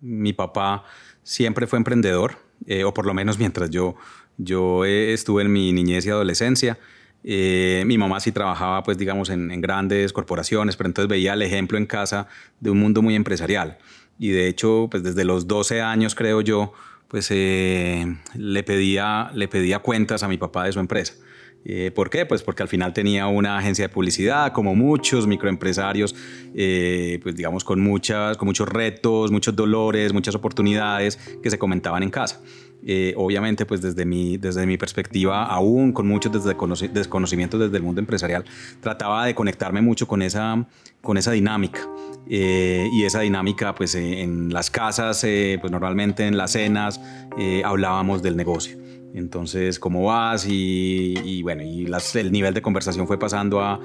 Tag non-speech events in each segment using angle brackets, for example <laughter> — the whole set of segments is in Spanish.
Mi papá siempre fue emprendedor, eh, o por lo menos mientras yo, yo estuve en mi niñez y adolescencia. Eh, mi mamá sí trabajaba, pues digamos, en, grandes corporaciones, pero entonces veía el ejemplo en casa de un mundo muy empresarial. Y de hecho, pues desde los 12 años, creo yo, pues eh, le, pedía, le pedía cuentas a mi papá de su empresa. Eh, ¿Por qué? Pues porque al final tenía una agencia de publicidad, como muchos microempresarios, eh, pues digamos con, muchas, con muchos retos, muchos dolores, muchas oportunidades que se comentaban en casa. Eh, obviamente, pues desde mi, desde mi perspectiva, aún con muchos desconocimientos desde el mundo empresarial, trataba de conectarme mucho con esa, con esa dinámica. y esa dinámica, pues en las casas, pues normalmente en las cenas, hablábamos del negocio. Entonces, ¿cómo vas? Y, bueno, y el nivel de conversación fue pasando a,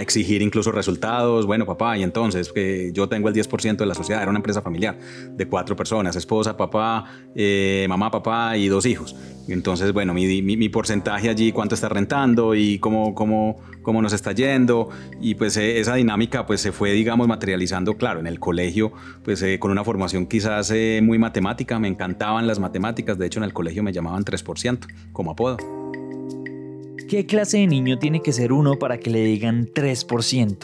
exigir incluso resultados. Bueno, papá, y entonces, que yo tengo el 10% de la sociedad, era una empresa familiar de cuatro personas, esposa, papá, eh, mamá, papá y dos hijos. Entonces, bueno, mi, porcentaje allí, cuánto está rentando y cómo, cómo, cómo nos está yendo. Y pues eh, esa dinámica pues se fue, digamos, materializando, claro, en el colegio, pues eh, con una formación quizás eh, muy matemática. Me encantaban las matemáticas. De hecho, en el colegio me llamaban 3% como apodo. ¿Qué clase de niño tiene que ser uno para que le digan 3%?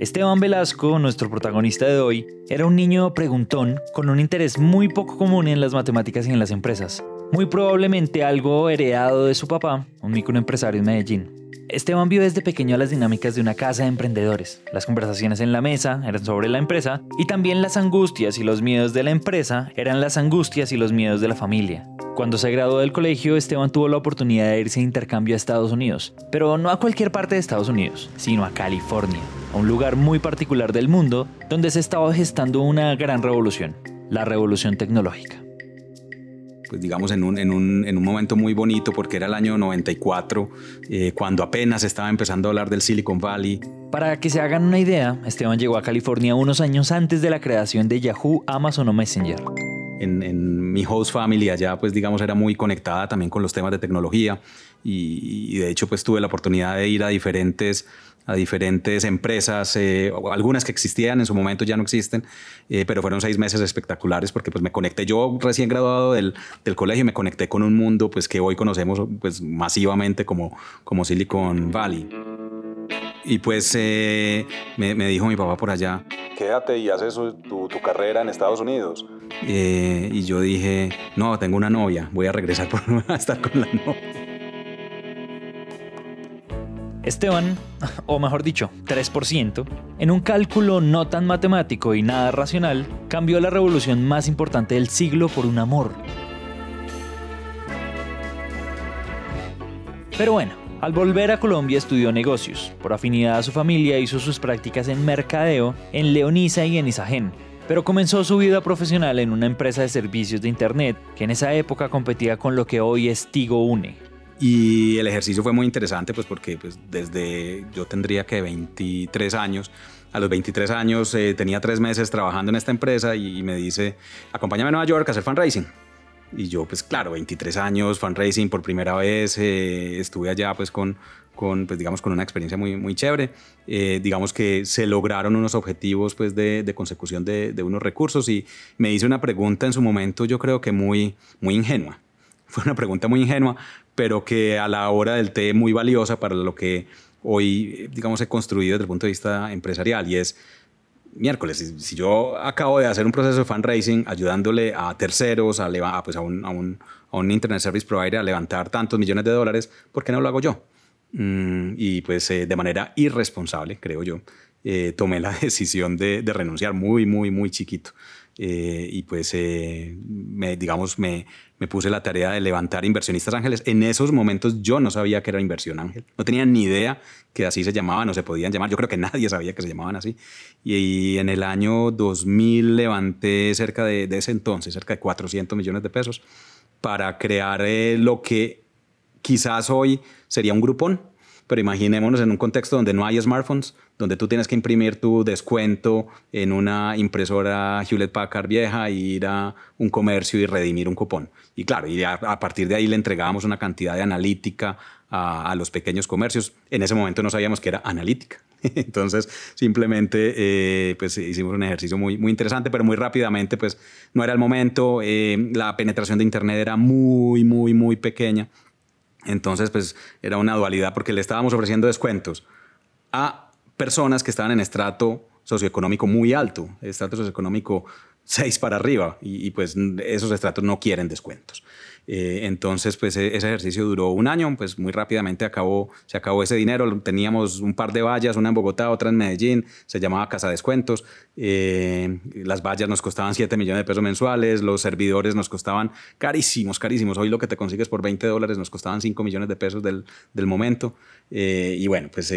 Esteban Velasco, nuestro protagonista de hoy, era un niño preguntón con un interés muy poco común en las matemáticas y en las empresas muy probablemente algo heredado de su papá, un microempresario en Medellín. Esteban vio desde pequeño las dinámicas de una casa de emprendedores. Las conversaciones en la mesa eran sobre la empresa y también las angustias y los miedos de la empresa eran las angustias y los miedos de la familia. Cuando se graduó del colegio, Esteban tuvo la oportunidad de irse de intercambio a Estados Unidos, pero no a cualquier parte de Estados Unidos, sino a California, a un lugar muy particular del mundo donde se estaba gestando una gran revolución, la revolución tecnológica pues digamos, en un, en un, en un momento muy bonito porque era el año 94, eh, cuando apenas estaba empezando a hablar del Silicon Valley. Para que se hagan una idea, Esteban llegó a California unos años antes de la creación de Yahoo, Amazon o Messenger. En, en, mi host family allá, pues digamos, era muy conectada también con los temas de tecnología y, y de hecho pues tuve la oportunidad de ir a diferentes a diferentes empresas, eh, algunas que existían en su momento ya no existen, eh, pero fueron seis meses espectaculares porque pues me conecté, yo recién graduado del, del, colegio, me conecté con un mundo pues que hoy conocemos pues masivamente como, como Silicon Valley. Y pues eh, me, me, dijo mi papá por allá, quédate y haces tu, tu carrera en Estados Unidos. y yo dije, no, tengo una novia, voy a regresar por, a <laughs> estar con la novia. Esteban, o mejor dicho, 3%, en un cálculo no tan matemático y nada racional, cambió la revolución más importante del siglo por un amor. Pero bueno, al volver a Colombia estudió negocios. Por afinidad a su familia hizo sus prácticas en mercadeo en Leonisa y en Isagen. Pero comenzó su vida profesional en una empresa de servicios de Internet que en esa época competía con lo que hoy es Tigo Une. Y el ejercicio fue muy interesante, pues porque pues, desde yo tendría que 23 años, a los 23 años eh, tenía tres meses trabajando en esta empresa y, me dice, acompáñame a Nueva York a hacer fundraising. Y yo, pues claro, 23 años, fundraising por primera vez, eh, estuve allá pues con, con, pues, digamos, con una experiencia muy, muy chévere. Eh, digamos que se lograron unos objetivos pues, de, de consecución de, de, unos recursos y me hice una pregunta en su momento, yo creo que muy, muy ingenua. <laughs> Fue una pregunta muy ingenua, pero que a la hora del té muy valiosa para lo que hoy, digamos, he construido desde el punto de vista empresarial y es miércoles, si, yo acabo de hacer un proceso de fundraising ayudándole a terceros, a, pues a, un, a, un, a, un, Internet Service Provider a levantar tantos millones de dólares, ¿por qué no lo hago yo? Mm, y pues eh, de manera irresponsable, creo yo, eh, tomé la <laughs> decisión de, de, renunciar muy, muy, muy chiquito. Eh, y pues, me, digamos, me, me puse la tarea de levantar inversionistas ángeles. En esos momentos yo no sabía que era inversión ángel. No tenía ni idea que así se llamaban o se podían llamar. Yo creo que <laughs> nadie sabía que se llamaban así. Y, en el año 2000 levanté cerca de, de, ese entonces, cerca de 400 millones de pesos para crear eh, lo que quizás hoy sería un grupón pero imaginémonos en un contexto donde no hay smartphones, donde tú tienes que imprimir tu descuento en una impresora Hewlett Packard vieja ir a un comercio y redimir un cupón. Y claro, y a, partir de ahí le entregábamos una cantidad de analítica a, los pequeños comercios. En ese momento no sabíamos que era analítica. <laughs> Entonces, simplemente eh, pues hicimos un ejercicio muy, muy interesante, pero muy rápidamente, pues no era el momento. Eh, la penetración de Internet era muy, muy, muy pequeña. Entonces, pues era una dualidad porque le estábamos ofreciendo descuentos a personas que estaban en estrato socioeconómico muy alto, estrato socioeconómico 6 para arriba, y, y pues esos estratos no quieren descuentos. Eh, entonces, pues e, ese ejercicio duró un año, pues muy rápidamente acabó, se acabó ese dinero. Teníamos un par de vallas, una en Bogotá, otra en Medellín, se llamaba Casa Descuentos. Eh, las vallas nos costaban 7 millones de pesos mensuales, los servidores nos costaban carísimos, carísimos. Hoy lo que te consigues por 20 dólares nos costaban 5 millones de pesos del, del momento. Eh, y bueno, pues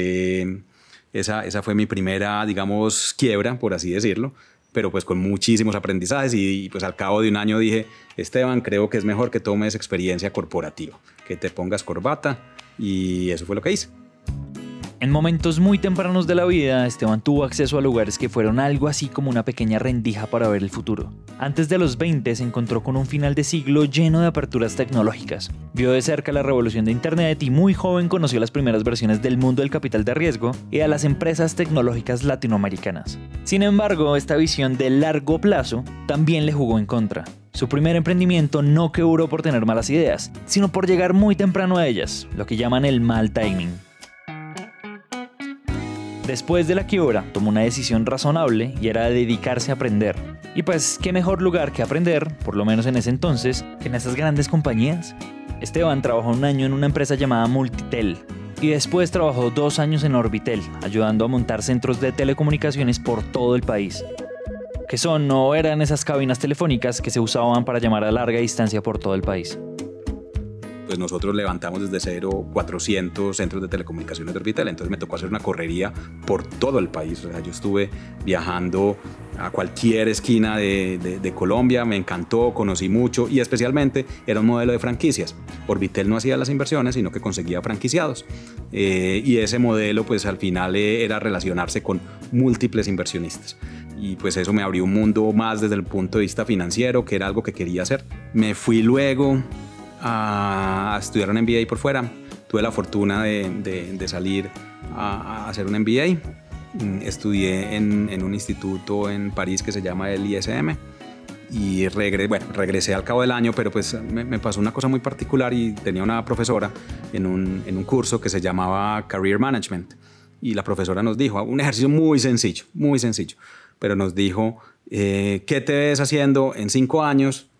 esa, esa fue mi primera, digamos, quiebra, por así decirlo pero pues con muchísimos aprendizajes y, pues al cabo de un año dije, Esteban, creo que es mejor que tomes experiencia corporativa, que te pongas corbata y eso fue lo que hice. En momentos muy tempranos de la vida, Esteban tuvo acceso a lugares que fueron algo así como una pequeña rendija para ver el futuro. Antes de los 20 se encontró con un final de siglo lleno de aperturas tecnológicas. Vio de cerca la revolución de Internet y muy joven conoció las primeras versiones del mundo del capital de riesgo y a las empresas tecnológicas latinoamericanas. Sin embargo, esta visión de largo plazo también le jugó en contra. Su primer emprendimiento no quebró por tener malas ideas, sino por llegar muy temprano a ellas, lo que llaman el mal timing. Después de la quiebra, tomó una decisión razonable y era dedicarse a aprender. Y pues, ¿qué mejor lugar que aprender, por lo menos en ese entonces, que en esas grandes compañías? Esteban trabajó un año en una empresa llamada Multitel, y después trabajó dos años en Orbitel, ayudando a montar centros de telecomunicaciones por todo el país. Que son o eran esas cabinas telefónicas que se usaban para llamar a larga distancia por todo el país pues nosotros levantamos desde cero 400 centros de telecomunicaciones de Orbitel, entonces me tocó hacer una correría por todo el país, o sea, yo estuve viajando a cualquier esquina de, Colombia, me encantó, conocí mucho y especialmente era un modelo de franquicias. Orbitel no hacía las inversiones, sino que conseguía franquiciados. Eh, y ese modelo pues al final eh, era relacionarse con múltiples inversionistas y pues eso me abrió un mundo más desde el punto de vista financiero, que era algo que quería hacer. Me fui luego a estudiar un MBA por fuera. Tuve la fortuna de, de, salir a, hacer un MBA. Mm, estudié en, en, un instituto en París que se llama el ISM y regresé, bueno, regresé al cabo del año, pero pues me, me, pasó una cosa muy particular y tenía una profesora en un, en un curso que se llamaba Career Management y la profesora nos dijo, un ejercicio muy sencillo, muy sencillo, pero nos dijo, eh, ¿qué te ves haciendo en cinco años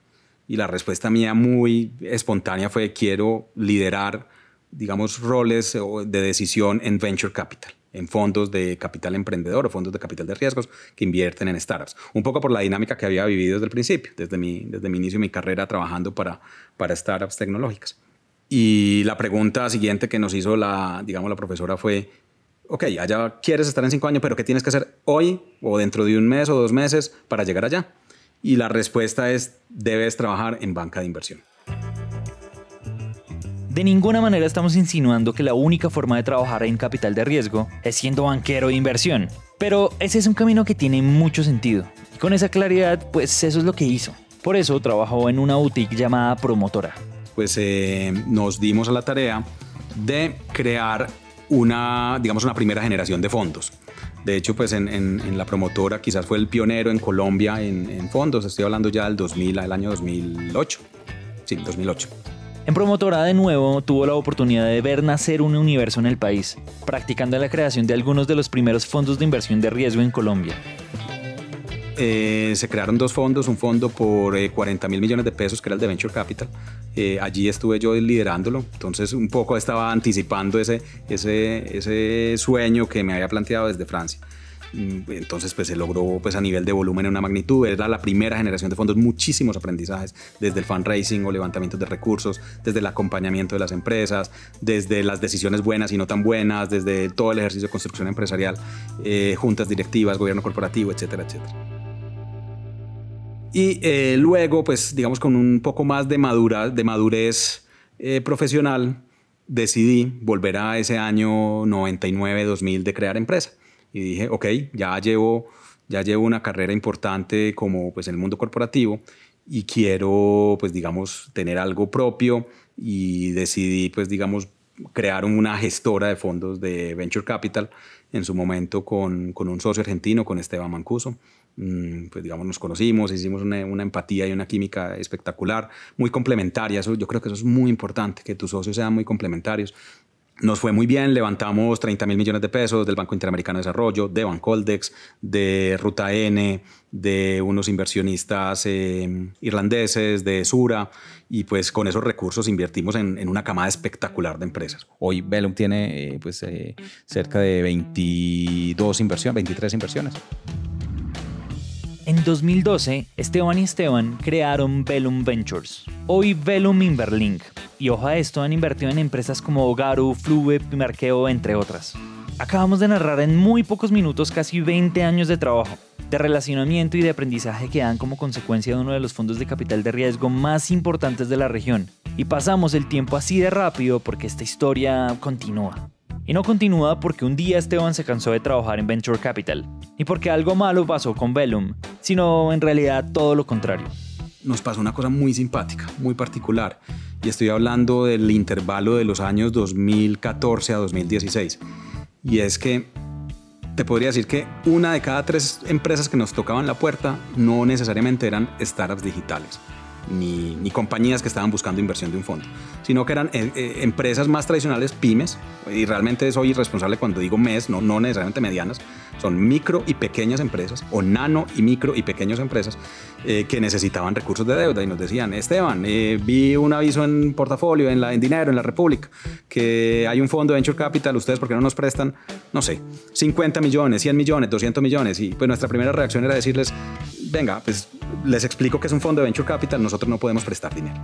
y la respuesta mía muy espontánea fue quiero liderar, digamos, roles de decisión en venture capital en fondos de capital emprendedor o fondos de capital de riesgos que invierten en startups. Un poco por la dinámica que había vivido desde el principio, desde mi, desde mi inicio de mi carrera trabajando para, para startups tecnológicas. Y la pregunta siguiente que nos hizo la, digamos, la profesora fue, ok, allá quieres estar en cinco años, pero ¿qué tienes que hacer hoy o dentro de un mes o dos meses para llegar allá? Y la respuesta es, debes trabajar en banca de inversión. De ninguna manera estamos insinuando que la única forma de trabajar en capital de riesgo es siendo banquero de inversión. Pero ese es un camino que tiene mucho sentido. Y con esa claridad, pues eso es lo que hizo. Por eso trabajó en una boutique llamada Promotora. Pues eh, nos dimos a la tarea de crear una, digamos, una primera generación de fondos. De hecho, pues en, la promotora quizás fue el pionero en Colombia en, fondos. Estoy hablando ya del 2000, el año 2008. Sí, 2008. En Promotora de nuevo tuvo la oportunidad de ver nacer un universo en el país, practicando la creación de algunos de los primeros fondos de inversión de riesgo en Colombia. Eh, se crearon dos fondos, un fondo por 40 eh, mil millones de pesos, que era el de Venture Capital. Eh, allí estuve yo liderándolo, entonces un poco estaba anticipando ese, ese, sueño que me había planteado desde Francia. Mm, entonces, pues se logró pues, a nivel de volumen en una magnitud. Era la primera generación de fondos, muchísimos aprendizajes, desde el fundraising o levantamiento de recursos, desde el acompañamiento de las empresas, desde las decisiones buenas y no tan buenas, desde todo el ejercicio de construcción empresarial, juntas directivas, gobierno corporativo, etcétera, etcétera. Y eh, luego, pues digamos con un poco más de, madura, de madurez eh, profesional, decidí volver a ese año 99-2000 de crear empresa. Y dije, ok, ya llevo, ya llevo una carrera importante como pues en el mundo corporativo y quiero pues digamos tener algo propio y decidí pues digamos crear una gestora de fondos de Venture Capital en su momento con, con un socio argentino, con Esteban Mancuso. Mm, pues digamos, nos conocimos, hicimos una, una, empatía y una química espectacular, muy complementaria. Eso, yo creo que eso es muy importante, que tus socios sean muy complementarios. Nos fue muy bien, levantamos 30 mil millones de pesos del Banco Interamericano de Desarrollo, de Bancoldex, de Ruta N, de unos inversionistas eh, irlandeses, de Sura, y pues con esos recursos invertimos en, en una camada espectacular de empresas. Hoy Velum tiene eh, pues, eh, cerca de 22 inversiones, 23 inversiones. En 2012, Esteban y Esteban crearon Velum Ventures, hoy Velum Inverlink, y ojo a esto, han invertido en empresas como Garu, Flube, Marqueo, entre otras. Acabamos de narrar en muy pocos minutos casi 20 años de trabajo, de relacionamiento y de aprendizaje que dan como consecuencia de uno de los fondos de capital de riesgo más importantes de la región. Y pasamos el tiempo así de rápido porque esta historia continúa. Y no continúa porque un día Esteban se cansó de trabajar en Venture Capital, ni porque algo malo pasó con Velum, sino en realidad todo lo contrario. Nos pasó una cosa muy simpática, muy particular, y estoy hablando del intervalo de los años 2014 a 2016. Y es que te podría decir que una de cada tres empresas que nos tocaban la puerta no necesariamente eran startups digitales ni, compañías que estaban buscando inversión de un fondo, sino que eran eh, eh, empresas más tradicionales, pymes, y realmente soy irresponsable cuando digo mes, no, no necesariamente medianas, son micro y pequeñas empresas, o nano y micro y pequeñas empresas, eh, que necesitaban recursos de deuda y nos decían, Esteban, vi un aviso en portafolio, en, la, en dinero, en la República, que hay un fondo de Venture Capital, ustedes, ¿por qué no nos prestan, no sé, 50 millones, 100 millones, 200 millones? Y pues nuestra primera reacción era decirles, venga, pues les explico que es un fondo de venture capital, nosotros no podemos prestar dinero.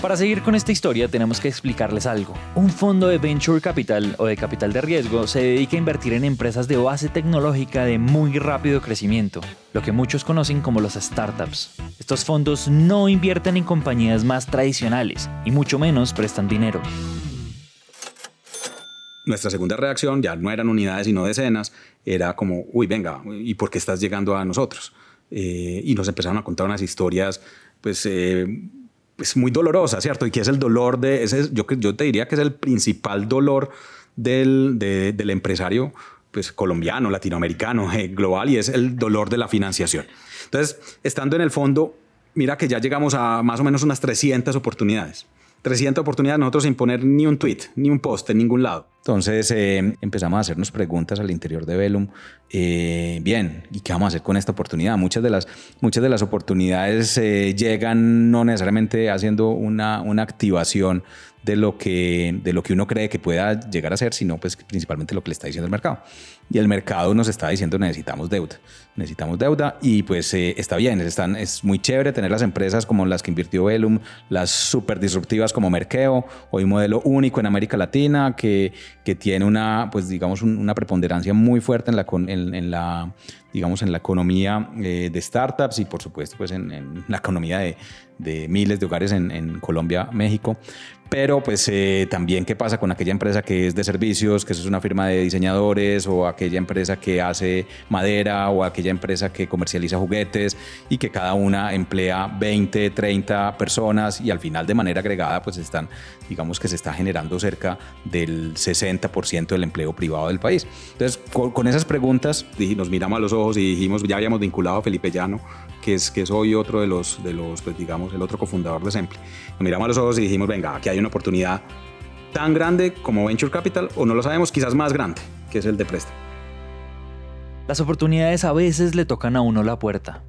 Para seguir con esta historia tenemos que explicarles algo. Un fondo de venture capital o de capital de riesgo se dedica a invertir en empresas de base tecnológica de muy rápido crecimiento, lo que muchos conocen como los startups. Estos fondos no invierten en compañías más tradicionales y mucho menos prestan dinero. Nuestra segunda reacción ya no eran unidades sino decenas, era como, uy, venga, ¿y por qué estás llegando a nosotros? Eh, y nos empezaron a contar unas historias, pues, eh, pues, muy dolorosas, ¿cierto? Y que es el dolor de, ese, yo, yo te diría que es el principal dolor del, del empresario pues, colombiano, latinoamericano, eh, global, y es el dolor de la financiación. Entonces, estando en el fondo, mira que ya llegamos a más o menos unas 300 oportunidades. 300 oportunidades nosotros sin poner ni un tweet, ni un post en ningún lado. Entonces eh, empezamos a hacernos preguntas al interior de Velum. Eh, bien, ¿y qué vamos a hacer con esta oportunidad? Muchas de las, muchas de las oportunidades eh, llegan no necesariamente haciendo una, una activación de lo, que, de lo que uno cree que pueda llegar a ser, sino pues principalmente lo que le está diciendo el mercado. Y el mercado nos está diciendo necesitamos deuda, necesitamos deuda y pues eh, está bien, están, es muy chévere tener las empresas como las que invirtió Velum, las súper disruptivas como Merkeo, hoy modelo único en América Latina que, que tiene una, pues digamos, una preponderancia muy fuerte en la, digamos, en la economía eh, de startups y por supuesto pues en la economía de, de, miles de hogares en, Colombia, México. Pero pues eh, también qué pasa con aquella empresa que es de servicios, que es una firma de diseñadores o aquella empresa que hace madera o aquella empresa que comercializa juguetes y que cada una emplea 20, 30 personas y al final de manera agregada pues están, digamos que se está generando cerca del 60% del empleo privado del país. Entonces con, esas preguntas nos miramos a los ojos y dijimos, ya habíamos vinculado a Felipe Llano, que es, que es otro de los, de los pues digamos, el otro cofundador de Semple. Nos miramos a los ojos y dijimos, venga, aquí hay una oportunidad tan grande como Venture Capital, o no lo sabemos, quizás más grande, que es el de préstamo. Las oportunidades a veces le tocan a uno la puerta.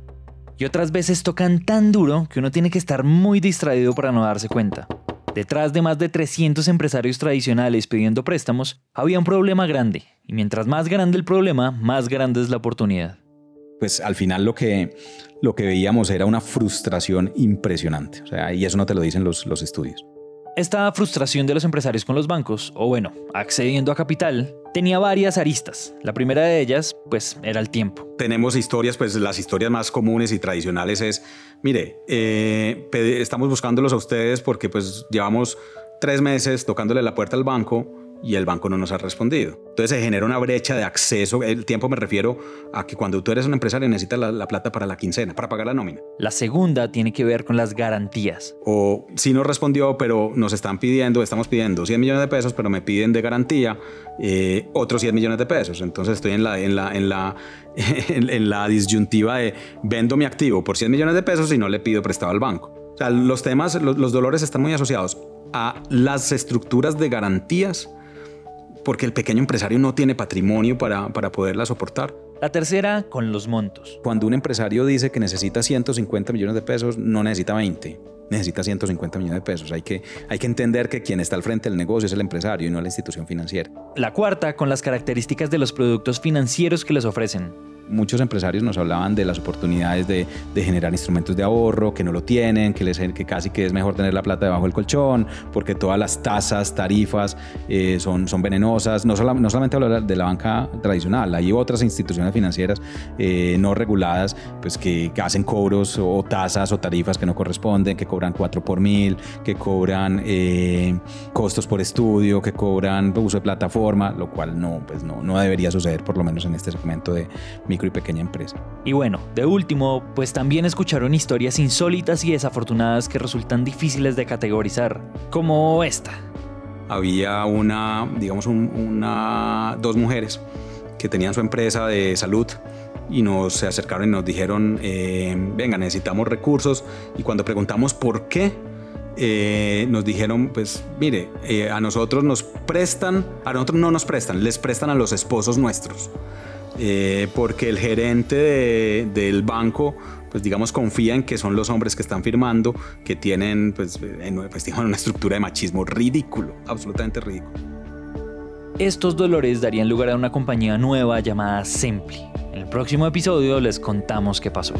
Y otras veces tocan tan duro que uno tiene que estar muy distraído para no darse cuenta. Detrás de más de 300 empresarios tradicionales pidiendo préstamos, había un problema grande. Y mientras más grande el problema, más grande es la oportunidad. Pues al final lo que, lo que veíamos era una frustración impresionante. O sea, y eso no te lo dicen los, los estudios. Esta frustración de los empresarios con los bancos, o bueno, accediendo a capital, tenía varias aristas. La primera de ellas, pues, era el tiempo. Tenemos historias, pues las historias más comunes y tradicionales es, mire, eh, estamos buscándolos a ustedes porque pues llevamos tres meses tocándole la puerta al banco y el banco no nos ha respondido. Entonces se genera una brecha de acceso. El tiempo me refiero a que cuando tú eres un empresario necesitas la, plata para la quincena, para pagar la nómina. La segunda tiene que ver con las garantías. O si no respondió, pero nos están pidiendo, estamos pidiendo 100 millones de pesos, pero me piden de garantía eh, otros 100 millones de pesos. Entonces estoy en la, en la, en la, <laughs> en, la disyuntiva de vendo mi activo por 100 millones de pesos y no le pido prestado al banco. O sea, los temas, los, los dolores están muy asociados a las estructuras de garantías porque el pequeño empresario no tiene patrimonio para, para poderla soportar. La tercera, con los montos. Cuando un empresario dice que necesita 150 millones de pesos, no necesita 20, necesita 150 millones de pesos. Hay que, hay que entender que quien está al frente del negocio es el empresario y no la institución financiera. La cuarta, con las características de los productos financieros que les ofrecen muchos empresarios nos hablaban de las oportunidades de, generar instrumentos de ahorro, que no lo tienen, que, les, que casi que es mejor tener la plata debajo del colchón, porque todas las tasas, tarifas eh, son, son venenosas. No, no solamente hablar de la banca tradicional, hay otras instituciones financieras eh, no reguladas pues que hacen cobros o tasas o tarifas que no corresponden, que cobran 4 por mil, que cobran eh, costos por estudio, que cobran uso de plataforma, lo cual no, pues no, no debería suceder por lo menos en este segmento de y pequeña empresa. Y bueno, de último, pues también escucharon historias insólitas y desafortunadas que resultan difíciles de categorizar, como esta. Había una, digamos, una, dos mujeres que tenían su empresa de salud y nos se acercaron y nos dijeron, eh, venga, necesitamos recursos. Y cuando preguntamos por qué, eh, nos dijeron, pues mire, eh, a nosotros nos prestan, a nosotros no nos prestan, les prestan a los esposos nuestros. Eh, porque el gerente del banco, pues digamos, confía en que son los hombres que están firmando, que tienen, pues, pues una estructura de machismo ridículo, absolutamente ridículo. Estos dolores darían lugar a una compañía nueva llamada Simply. En el próximo episodio les contamos qué pasó.